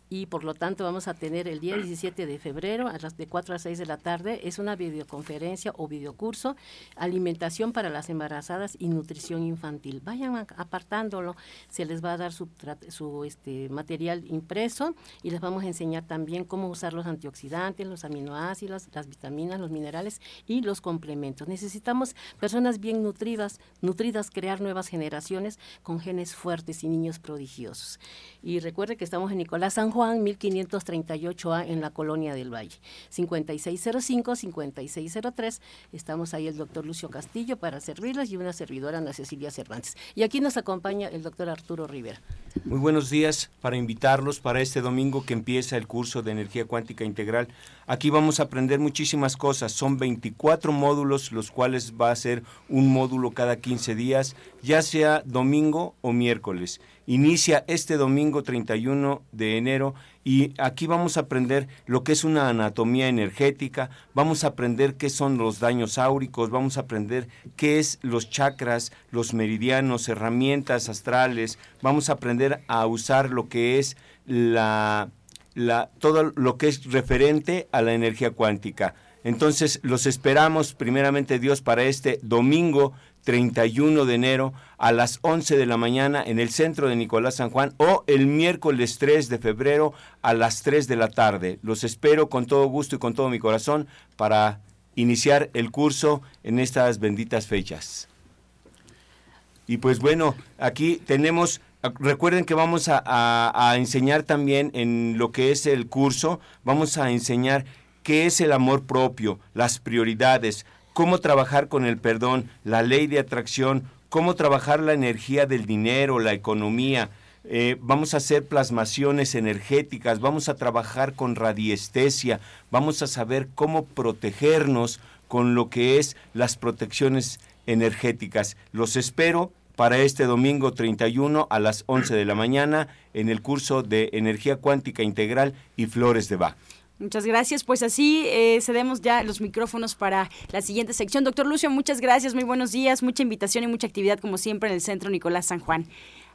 y por lo tanto vamos a tener el día 17 de febrero a las de 4 a 6 de la tarde es una videoconferencia o videocurso alimentación para las embarazadas y nutrición infantil. Vayan apartándolo se les va a dar su, este material impreso y les vamos a enseñar también cómo usar los antioxidantes los aminoácidos las vitaminas los minerales y los complementos. Necesitamos personas bien nutridas nutridas crear nuevas generaciones con genes fuertes y niños prodigiosos. Y recuerde que estamos en Nicolás San Juan 1538A en la Colonia del Valle. 5605-5603. Estamos ahí el doctor Lucio Castillo para servirles y una servidora Ana Cecilia Cervantes. Y aquí nos acompaña el doctor Arturo Rivera. Muy buenos días para invitarlos para este domingo que empieza el curso de energía cuántica integral. Aquí vamos a aprender muchísimas cosas. Son 24 módulos, los cuales va a ser un módulo cada 15 días, ya sea domingo o miércoles. Inicia este domingo 31 de enero y aquí vamos a aprender lo que es una anatomía energética, vamos a aprender qué son los daños áuricos, vamos a aprender qué es los chakras, los meridianos, herramientas astrales, vamos a aprender a usar lo que es la, todo lo que es referente a la energía cuántica. Entonces los esperamos primeramente Dios para este domingo 31 de enero a las 11 de la mañana en el centro de Nicolás San Juan o el miércoles 3 de febrero a las 3 de la tarde. Los espero con todo gusto y con todo mi corazón para iniciar el curso en estas benditas fechas. Y pues bueno, aquí tenemos, recuerden que vamos a, enseñar también en lo que es el curso, vamos a enseñar qué es el amor propio, las prioridades, cómo trabajar con el perdón, la ley de atracción, cómo trabajar la energía del dinero, la economía. Eh, vamos a hacer plasmaciones energéticas, vamos a trabajar con radiestesia, vamos a saber cómo protegernos con lo que es las protecciones energéticas. Los espero para este domingo 31 a las 11 de la mañana en el curso de Energía Cuántica Integral y Flores de Bach. Muchas gracias. Pues así eh, cedemos ya los micrófonos para la siguiente sección. Doctor Lucio, muchas gracias, muy buenos días, mucha invitación y mucha actividad como siempre en el Centro Nicolás San Juan.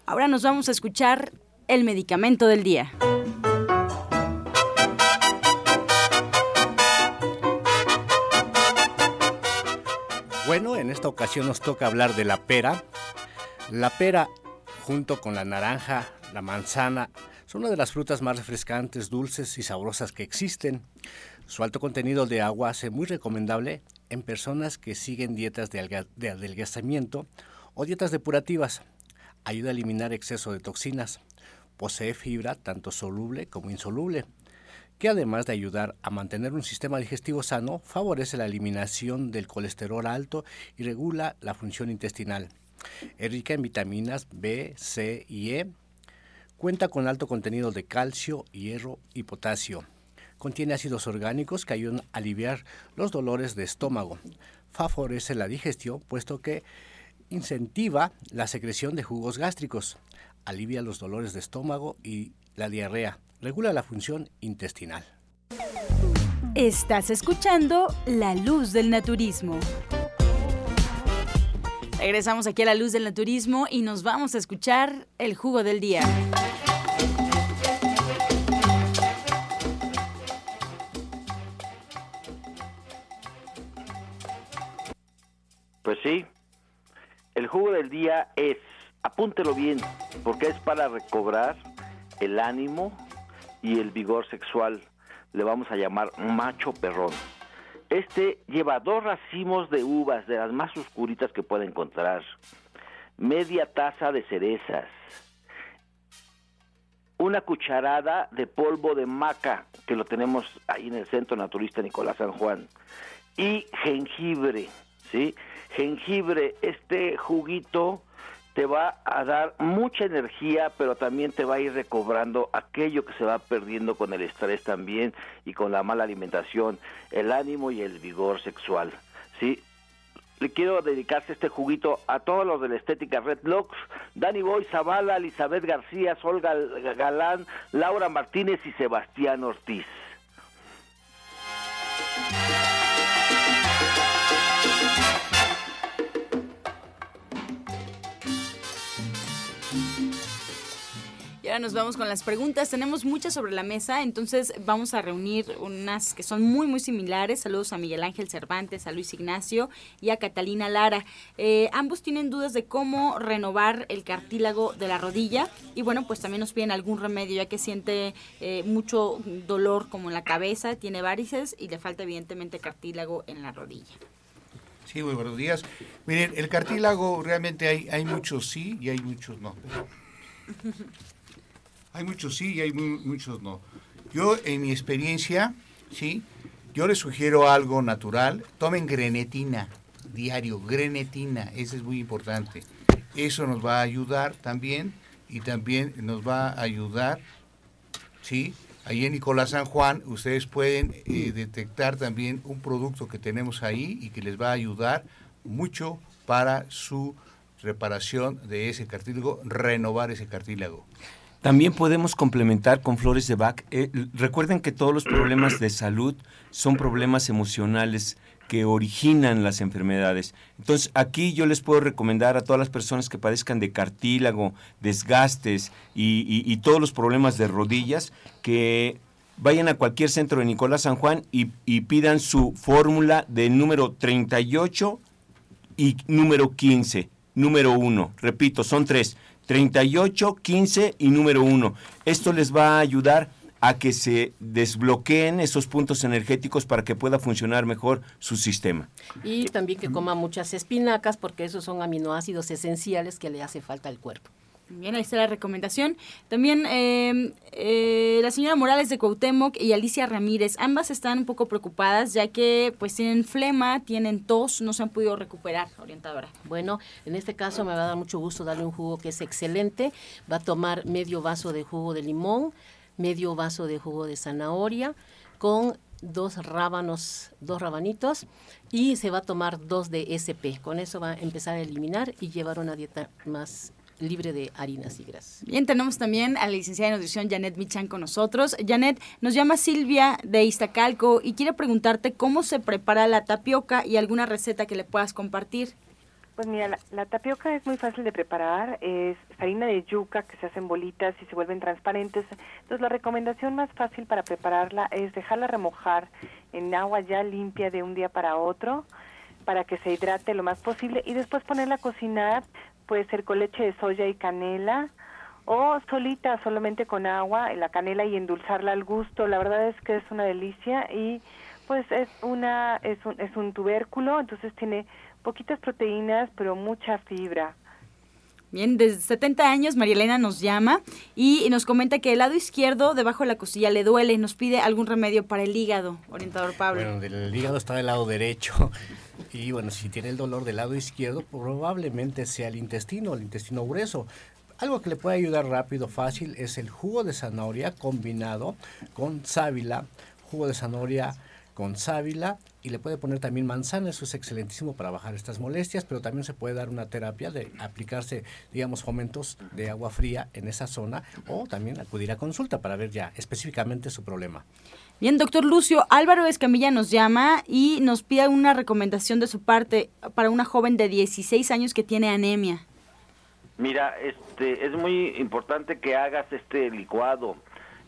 Ahora nos vamos a escuchar el medicamento del día. Bueno, en esta ocasión nos toca hablar de la pera. La pera junto con la naranja, la manzana, son una de las frutas más refrescantes, dulces y sabrosas que existen. Su alto contenido de agua hace muy recomendable en personas que siguen dietas de, de adelgazamiento o dietas depurativas. Ayuda a eliminar exceso de toxinas. Posee fibra tanto soluble como insoluble, que además de ayudar a mantener un sistema digestivo sano, favorece la eliminación del colesterol alto y regula la función intestinal. Es rica en vitaminas B, C y E, Cuenta con alto contenido de calcio, hierro y potasio. Contiene ácidos orgánicos que ayudan a aliviar los dolores de estómago. Favorece la digestión puesto que incentiva la secreción de jugos gástricos. Alivia los dolores de estómago y la diarrea. Regula la función intestinal. Estás escuchando La Luz del Naturismo. Regresamos aquí a la luz del naturismo y nos vamos a escuchar el jugo del día. Pues sí, el jugo del día es, apúntelo bien, porque es para recobrar el ánimo y el vigor sexual. Le vamos a llamar macho perrón. Este lleva dos racimos de uvas, de las más oscuritas que puede encontrar, media taza de cerezas, una cucharada de polvo de maca, que lo tenemos ahí en el Centro Naturista Nicolás San Juan, y jengibre, ¿sí? Jengibre, este juguito te va a dar mucha energía, pero también te va a ir recobrando aquello que se va perdiendo con el estrés también y con la mala alimentación, el ánimo y el vigor sexual, ¿sí? Le quiero dedicarse este juguito a todos los de la estética Red Locks, Dani Boy, Zavala, Elizabeth García, Olga Galán, Laura Martínez y Sebastián Ortiz. Ahora nos vamos con las preguntas. Tenemos muchas sobre la mesa, entonces vamos a reunir unas que son muy, muy similares. Saludos a Miguel Ángel Cervantes, a Luis Ignacio y a Catalina Lara. Eh, ambos tienen dudas de cómo renovar el cartílago de la rodilla. Y bueno, pues también nos piden algún remedio, ya que siente eh, mucho dolor como en la cabeza, tiene varices y le falta evidentemente cartílago en la rodilla. Sí, muy buenos días. Miren, el cartílago realmente hay, hay muchos sí y hay muchos no. Hay muchos sí y hay muchos no. Yo, en mi experiencia, sí, yo les sugiero algo natural. Tomen grenetina diario, grenetina, eso es muy importante. Eso nos va a ayudar también y también nos va a ayudar, sí. Ahí en Nicolás San Juan ustedes pueden eh, detectar también un producto que tenemos ahí y que les va a ayudar mucho para su reparación de ese cartílago, renovar ese cartílago. También podemos complementar con flores de Bach. Eh, recuerden que todos los problemas de salud son problemas emocionales que originan las enfermedades. Entonces, aquí yo les puedo recomendar a todas las personas que padezcan de cartílago, desgastes y, todos los problemas de rodillas que vayan a cualquier centro de Nicolás San Juan y, pidan su fórmula de número 38 y número 15, número 1. Repito, son tres. 38, 15 y número 1. Esto les va a ayudar a que se desbloqueen esos puntos energéticos para que pueda funcionar mejor su sistema. Y también que coma muchas espinacas porque esos son aminoácidos esenciales que le hace falta al cuerpo. Bien, ahí está la recomendación. También em, eh, la señora Morales de Cuauhtémoc y Alicia Ramírez, ambas están un poco preocupadas ya que pues tienen flema, tienen tos, no se han podido recuperar, orientadora. Bueno, en este caso me va a dar mucho gusto darle un jugo que es excelente. Va a tomar medio vaso de jugo de limón, medio vaso de jugo de zanahoria con dos rábanos, dos rabanitos y se va a tomar dos de SP. Con eso va a empezar a eliminar y llevar una dieta más libre de harinas y grasas. Bien, tenemos también a la licenciada de nutrición Janet Michan con nosotros. Janet, nos llama Silvia de Iztacalco y quiere preguntarte cómo se prepara la tapioca y alguna receta que le puedas compartir. Pues mira, la, tapioca es muy fácil de preparar, es harina de yuca que se hacen bolitas y se vuelven transparentes. Entonces la recomendación más fácil para prepararla es dejarla remojar en agua ya limpia de un día para otro para que se hidrate lo más posible y después ponerla a cocinar puede ser con leche de soya y canela o solita solamente con agua, la canela y endulzarla al gusto. La verdad es que es una delicia y pues es una es un, es un tubérculo, entonces tiene poquitas proteínas, pero mucha fibra. Bien, desde 70 años María Elena nos llama y nos comenta que el lado izquierdo, debajo de la costilla, le duele. Nos pide algún remedio para el hígado, orientador Pablo. Bueno, el hígado está del lado derecho. Y bueno, si tiene el dolor del lado izquierdo, probablemente sea el intestino, el intestino grueso. Algo que le puede ayudar rápido, fácil, es el jugo de zanahoria combinado con sábila, jugo de zanahoria con sábila y le puede poner también manzana, eso es excelentísimo para bajar estas molestias, pero también se puede dar una terapia de aplicarse, digamos, fomentos de agua fría en esa zona o también acudir a consulta para ver ya específicamente su problema. Bien, doctor Lucio, Álvaro Escamilla nos llama y nos pide una recomendación de su parte para una joven de 16 años que tiene anemia. Mira, este, es muy importante que hagas este licuado.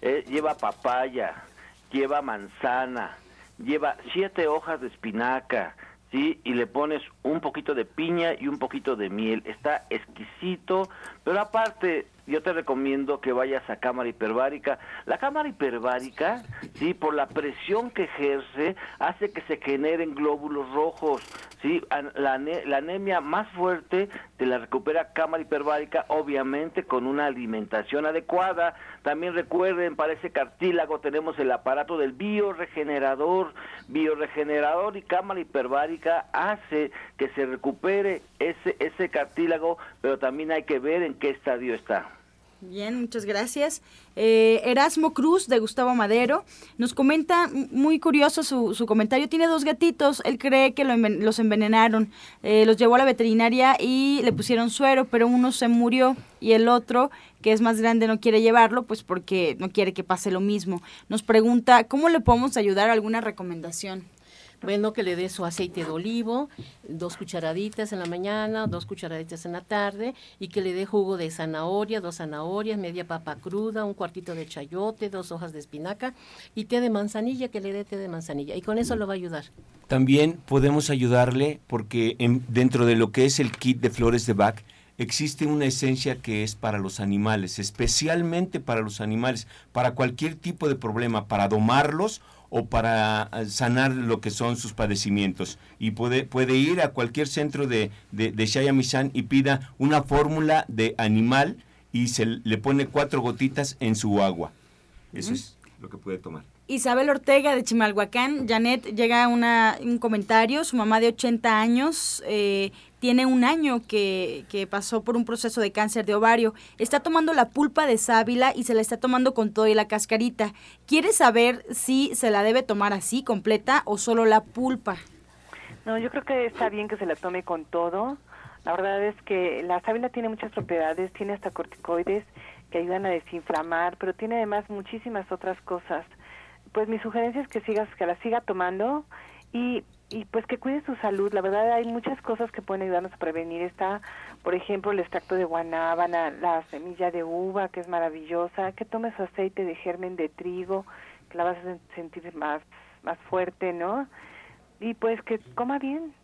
Eh, lleva papaya, lleva manzana, lleva siete hojas de espinaca, ¿sí? Y le pones un poquito de piña y un poquito de miel. Está exquisito, pero aparte yo te recomiendo que vayas a cámara hiperbárica. La cámara hiperbárica, sí, por la presión que ejerce, hace que se generen glóbulos rojos, sí. La, la anemia más fuerte te la recupera cámara hiperbárica, obviamente con una alimentación adecuada. También recuerden, para ese cartílago tenemos el aparato del bioregenerador. Bioregenerador y cámara hiperbárica hace que se recupere ese, ese cartílago, pero también hay que ver en qué estadio está. Bien, muchas gracias. Eh, Erasmo Cruz de Gustavo Madero nos comenta, muy curioso su, su comentario, tiene dos gatitos, él cree que los envenenaron, eh, los llevó a la veterinaria y le pusieron suero, pero uno se murió y el otro, que es más grande, no quiere llevarlo, pues porque no quiere que pase lo mismo. Nos pregunta, ¿cómo le podemos ayudar? ¿Alguna recomendación? Bueno, que le dé su aceite de olivo, dos cucharaditas en la mañana, dos cucharaditas en la tarde, y que le dé jugo de zanahoria, dos zanahorias, media papa cruda, un cuartito de chayote, dos hojas de espinaca y té de manzanilla, que le dé té de manzanilla. Y con eso lo va a ayudar. También podemos ayudarle porque dentro de lo que es el kit de flores de Bach, existe una esencia que es para los animales, especialmente para los animales, para cualquier tipo de problema, para domarlos o para eh, sanar lo que son sus padecimientos. Y puede, puede ir a cualquier centro de, de, de y pida una fórmula de animal y se le pone cuatro gotitas en su agua. Eso es lo que puede tomar. Isabel Ortega de Chimalhuacán, Janet, llega una, un comentario, su mamá de 80 años eh, tiene un año que, que, pasó por un proceso de cáncer de ovario, está tomando la pulpa de sábila y se la está tomando con todo y la cascarita. Quiere saber si se la debe tomar así, completa, o solo la pulpa. No, yo creo que está bien que se la tome con todo. La verdad es que la sábila tiene muchas propiedades, tiene hasta corticoides que ayudan a desinflamar, pero tiene además muchísimas otras cosas pues mi sugerencia es que sigas, que la siga tomando y, y pues que cuide su salud. La verdad hay muchas cosas que pueden ayudarnos a prevenir. Está, por ejemplo, el extracto de guanábana, la semilla de uva, que es maravillosa, que tome su aceite de germen de trigo, que la vas a sentir más, más fuerte, ¿no? Y pues que coma bien,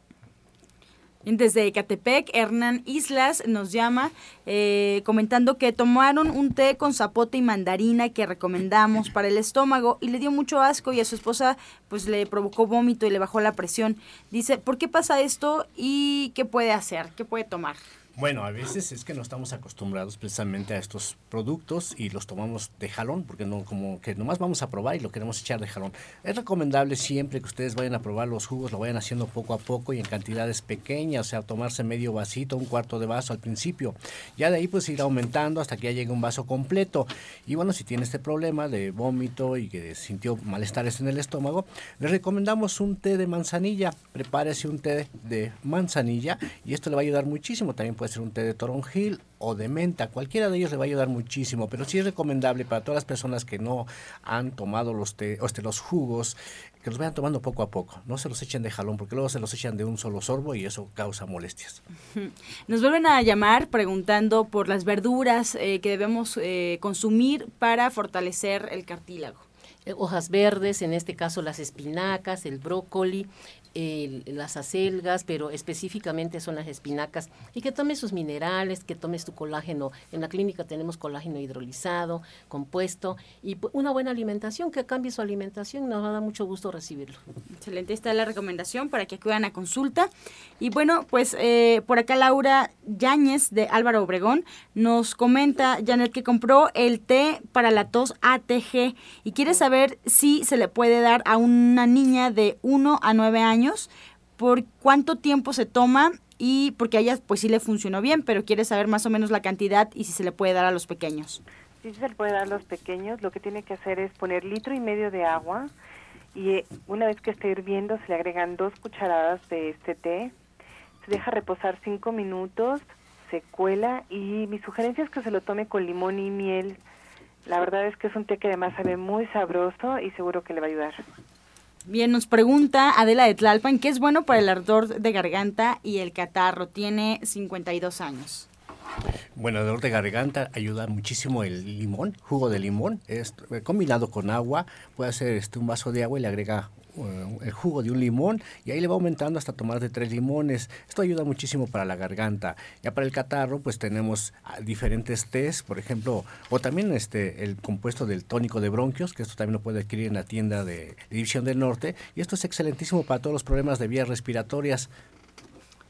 desde Ecatepec, Hernán Islas nos llama eh, comentando que tomaron un té con zapote y mandarina que recomendamos para el estómago y le dio mucho asco y a su esposa pues le provocó vómito y le bajó la presión. Dice, ¿por qué pasa esto y qué puede hacer? ¿Qué puede tomar? Bueno, a veces es que no estamos acostumbrados precisamente a estos productos y los tomamos de jalón, porque no como que nomás vamos a probar y lo queremos echar de jalón. Es recomendable siempre que ustedes vayan a probar los jugos, lo vayan haciendo poco a poco y en cantidades pequeñas, o sea, tomarse medio vasito, un cuarto de vaso al principio. Ya de ahí pues ir aumentando hasta que ya llegue un vaso completo. Y bueno, si tiene este problema de vómito y que sintió malestares en el estómago, les recomendamos un té de manzanilla. Prepárese un té de manzanilla y esto le va a ayudar muchísimo. También puede ser un té de toronjil o de menta, cualquiera de ellos le va a ayudar muchísimo, pero sí es recomendable para todas las personas que no han tomado los, té, este, los jugos, que los vayan tomando poco a poco, no se los echen de jalón, porque luego se los echan de un solo sorbo y eso causa molestias. [LAUGHS] Nos vuelven a llamar preguntando por las verduras eh, que debemos eh, consumir para fortalecer el cartílago. Eh, hojas verdes, en este caso las espinacas, el brócoli, las acelgas, pero específicamente son las espinacas, y que tomes sus minerales, que tomes tu colágeno. En la clínica tenemos colágeno hidrolizado, compuesto, y una buena alimentación, que cambie su alimentación, nos va a dar mucho gusto recibirlo. Excelente, esta es la recomendación para que acudan a consulta. Y bueno, pues eh, por acá Laura Yáñez de Álvaro Obregón nos comenta, Janet, que compró el té para la tos ATG y quiere saber si se le puede dar a una niña de 1 a 9 años por cuánto tiempo se toma y porque a ella pues sí le funcionó bien, pero quiere saber más o menos la cantidad y si se le puede dar a los pequeños. Sí, se le puede dar a los pequeños. Lo que tiene que hacer es poner litro y medio de agua y eh, una vez que esté hirviendo se le agregan dos cucharadas de este té. Se deja reposar cinco minutos, se cuela y mi sugerencia es que se lo tome con limón y miel. La verdad es que es un té que además sabe muy sabroso y seguro que le va a ayudar. Bien, nos pregunta Adela de Tlalpan, ¿qué es bueno para el ardor de garganta y el catarro? Tiene 52 años. Bueno, el dolor de garganta ayuda muchísimo el limón, jugo de limón, es combinado con agua, puede hacer este, un vaso de agua y le agrega el jugo de un limón y ahí le va aumentando hasta tomar de tres limones. Esto ayuda muchísimo para la garganta. Ya para el catarro, pues tenemos ah, diferentes tés, por ejemplo, o también este el compuesto del tónico de bronquios, que esto también lo puede adquirir en la tienda de División del Norte. Y esto es excelentísimo para todos los problemas de vías respiratorias.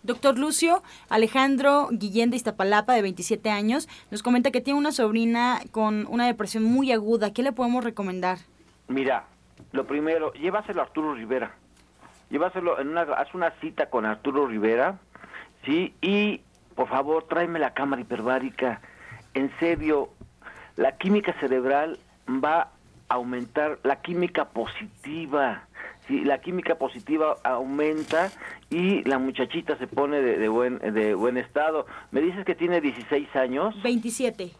Doctor Lucio, Alejandro Guillén de Iztapalapa, de 27 años, nos comenta que tiene una sobrina con una depresión muy aguda. ¿Qué le podemos recomendar? Mira, lo primero, llévaselo a Arturo Rivera. Llévaselo en una, haz una cita con Arturo Rivera, ¿sí? Y, por favor, tráeme la cámara hiperbárica. En serio, la química cerebral va a aumentar, la química positiva. Sí, la química positiva aumenta y la muchachita se pone de, buen de buen estado. Me dices que tiene 16 años. 27.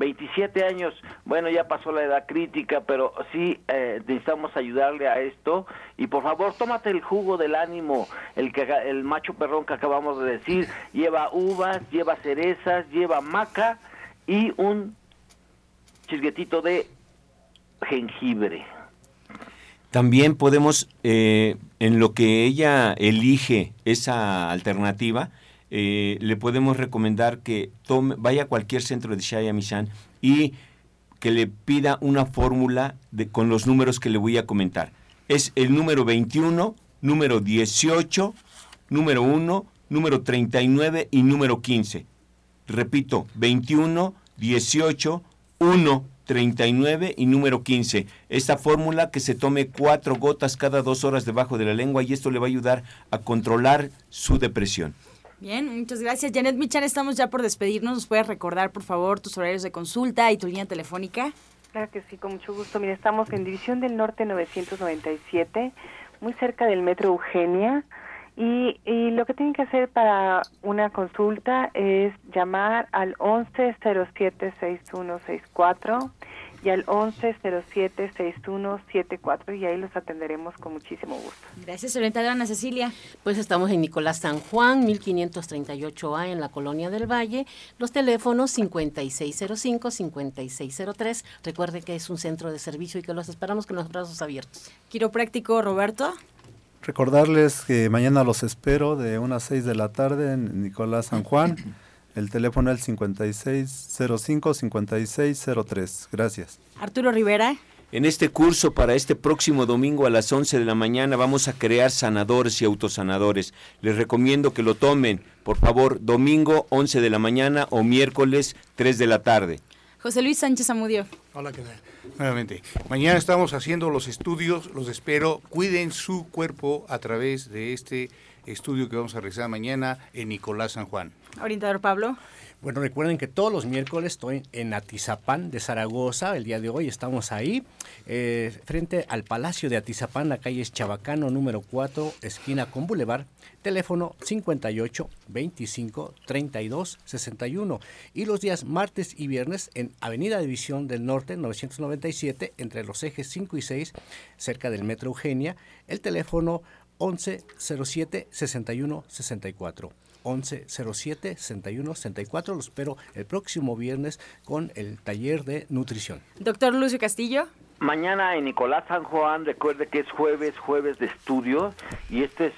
27 años, bueno, ya pasó la edad crítica, pero sí eh, necesitamos ayudarle a esto. Y por favor, tómate el jugo del ánimo, el, que, el macho perrón que acabamos de decir. Lleva uvas, lleva cerezas, lleva maca y un chisguetito de jengibre. También podemos, eh, en lo que ella elige esa alternativa, eh, le podemos recomendar que tome, vaya a cualquier centro de Shaya Mishan y que le pida una fórmula con los números que le voy a comentar. Es el número 21, número 18, número 1, número 39 y número 15. Repito, 21, 18, 1, 39 y número 15. Esta fórmula que se tome cuatro gotas cada dos horas debajo de la lengua y esto le va a ayudar a controlar su depresión. Bien, muchas gracias. Janet Michan, estamos ya por despedirnos. ¿Nos puedes recordar, por favor, tus horarios de consulta y tu línea telefónica? Claro que sí, con mucho gusto. Mira, estamos en División del Norte 997, muy cerca del Metro Eugenia. Y, y, lo que tienen que hacer para una consulta es llamar al 1107-6164 y al 1107-6174 y ahí los atenderemos con muchísimo gusto. Gracias, orientadora Ana Cecilia. Pues estamos en Nicolás San Juan, 1538A en la Colonia del Valle. Los teléfonos 5605-5603. Recuerde que es un centro de servicio y que los esperamos con los brazos abiertos. Quiropráctico Roberto. Recordarles que mañana los espero de unas 6 de la tarde en Nicolás San Juan. [LAUGHS] El teléfono es el 5605-5603. Gracias. Arturo Rivera. En este curso para este próximo domingo a las 11 de la mañana vamos a crear sanadores y autosanadores. Les recomiendo que lo tomen, por favor, domingo 11 de la mañana o miércoles 3 de la tarde. José Luis Sánchez Amudio. Hola, ¿qué tal? Nuevamente. Mañana estamos haciendo los estudios, los espero. Cuiden su cuerpo a través de este estudio que vamos a realizar mañana en Nicolás San Juan. Orientador Pablo. Bueno, recuerden que todos los miércoles estoy en Atizapán de Zaragoza. El día de hoy estamos ahí, eh, frente al Palacio de Atizapán. La calle Chabacano, número 4, esquina con Boulevard. Teléfono 58 25 32 61. Y los días martes y viernes en Avenida División del Norte, 997, entre los ejes 5 y 6, cerca del Metro Eugenia. El teléfono 11 07 61 64. 11 07 61 64. Lo espero el próximo viernes con el taller de nutrición. Doctor Lucio Castillo. Mañana en Nicolás San Juan, recuerde que es jueves, jueves de estudio, y este es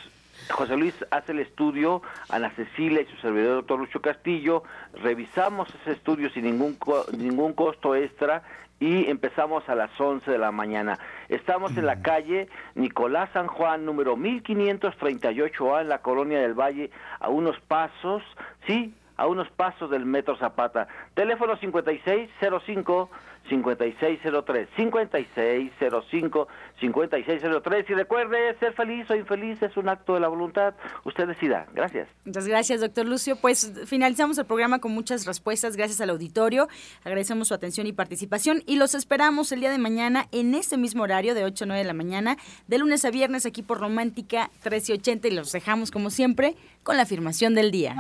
José Luis hace el estudio, Ana Cecilia y su servidor doctor Lucio Castillo, revisamos ese estudio sin ningún, ningún costo extra y empezamos a las 11 de la mañana. Estamos en la mm. calle Nicolás San Juan, número 1538A, en la Colonia del Valle, a unos pasos, sí, a unos pasos del Metro Zapata. Teléfono 5605 5603 5605 5603 y recuerde ser feliz o infeliz es un acto de la voluntad. Usted decida. Gracias. Muchas gracias doctor Lucio. Pues finalizamos el programa con muchas respuestas. Gracias al auditorio. Agradecemos su atención y participación y los esperamos el día de mañana en este mismo horario de 8 a 9 de la mañana de lunes a viernes aquí por Romántica 1380 y los dejamos como siempre con la afirmación del día.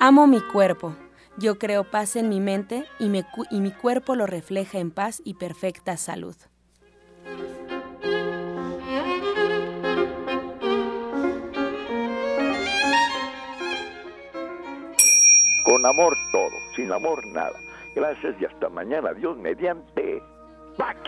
Amo mi cuerpo yo creo paz en mi mente y, y mi cuerpo lo refleja en paz y perfecta salud. Con amor todo, sin amor nada. Gracias y hasta mañana. Dios mediante. Pax.